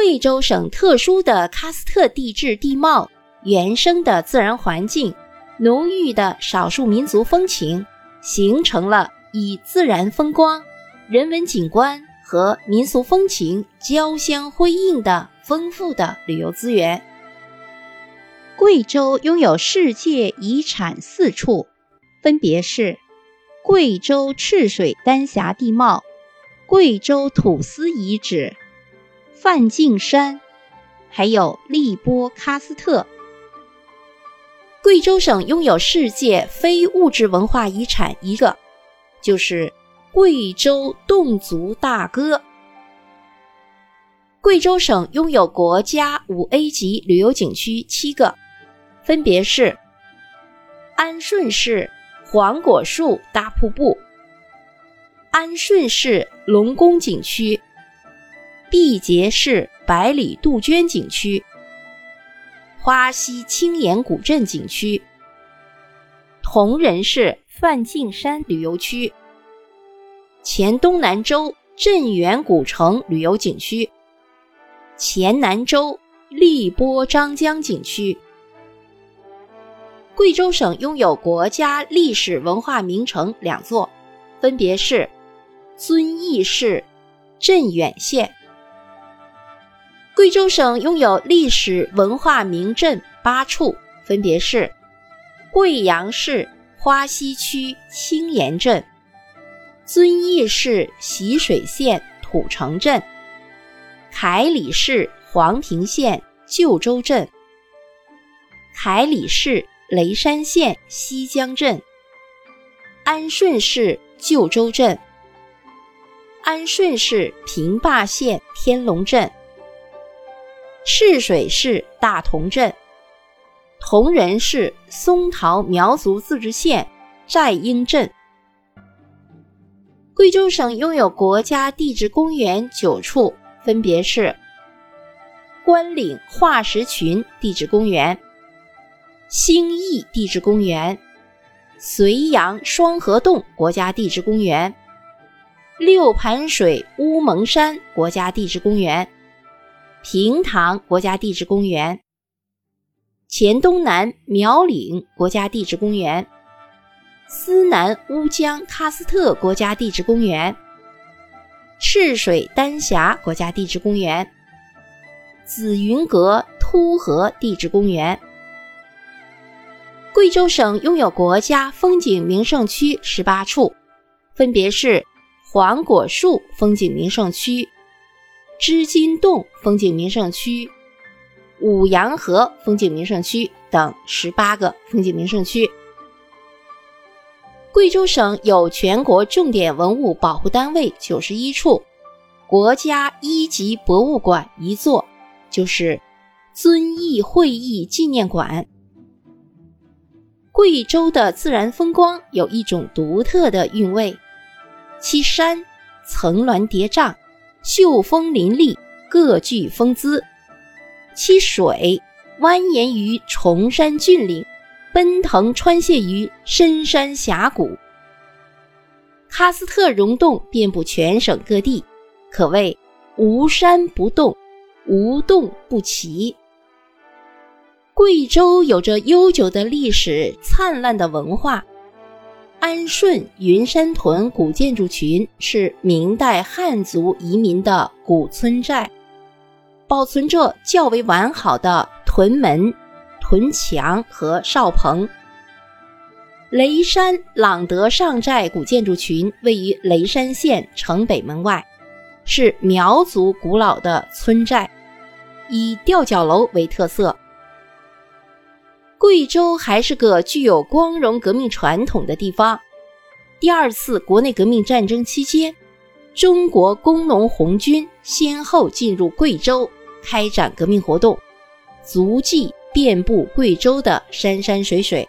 贵州省特殊的喀斯特地质地貌、原生的自然环境、浓郁的少数民族风情，形成了以自然风光、人文景观和民俗风情交相辉映的丰富的旅游资源。贵州拥有世界遗产四处，分别是贵州赤水丹霞地貌、贵州土司遗址。梵净山，还有荔波喀斯特。贵州省拥有世界非物质文化遗产一个，就是贵州侗族大歌。贵州省拥有国家五 A 级旅游景区七个，分别是安顺市黄果树大瀑布、安顺市龙宫景区。毕节市百里杜鹃景区、花溪青岩古镇景区、铜仁市梵净山旅游区、黔东南州镇远古城旅游景区、黔南州荔波张江景区。贵州省拥有国家历史文化名城两座，分别是遵义市镇远县。贵州省拥有历史文化名镇八处，分别是贵阳市花溪区青岩镇、遵义市习水县土城镇、凯里市黄平县旧州镇、凯里市雷山县西江镇、安顺市旧州镇、安顺市平坝县天龙镇。赤水市大同镇、铜仁市松桃苗族自治县寨英镇。贵州省拥有国家地质公园九处，分别是关岭化石群地质公园、兴义地质公园、绥阳双河洞国家地质公园、六盘水乌蒙山国家地质公园。平塘国家地质公园、黔东南苗岭国家地质公园、思南乌江喀斯特国家地质公园、赤水丹霞国家地质公园、紫云阁突河地质公园。贵州省拥有国家风景名胜区十八处，分别是黄果树风景名胜区。织金洞风景名胜区、五羊河风景名胜区等十八个风景名胜区。贵州省有全国重点文物保护单位九十一处，国家一级博物馆一座，就是遵义会议纪念馆。贵州的自然风光有一种独特的韵味，其山层峦叠嶂。秀峰林立，各具风姿；其水蜿蜒于崇山峻岭，奔腾穿泻于深山峡谷。喀斯特溶洞遍布全省各地，可谓无山不洞，无洞不奇。贵州有着悠久的历史，灿烂的文化。安顺云山屯古建筑群是明代汉族移民的古村寨，保存着较为完好的屯门、屯墙和哨棚。雷山朗德上寨古建筑群位于雷山县城北门外，是苗族古老的村寨，以吊脚楼为特色。贵州还是个具有光荣革命传统的地方。第二次国内革命战争期间，中国工农红军先后进入贵州，开展革命活动，足迹遍布贵州的山山水水。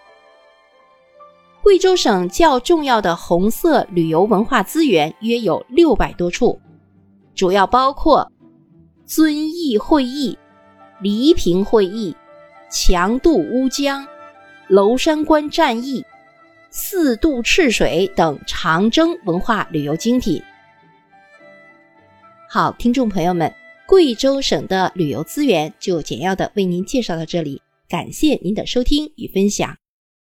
贵州省较重要的红色旅游文化资源约有六百多处，主要包括遵义会议、黎平会议。强渡乌江、娄山关战役、四渡赤水等长征文化旅游精品。好，听众朋友们，贵州省的旅游资源就简要的为您介绍到这里，感谢您的收听与分享。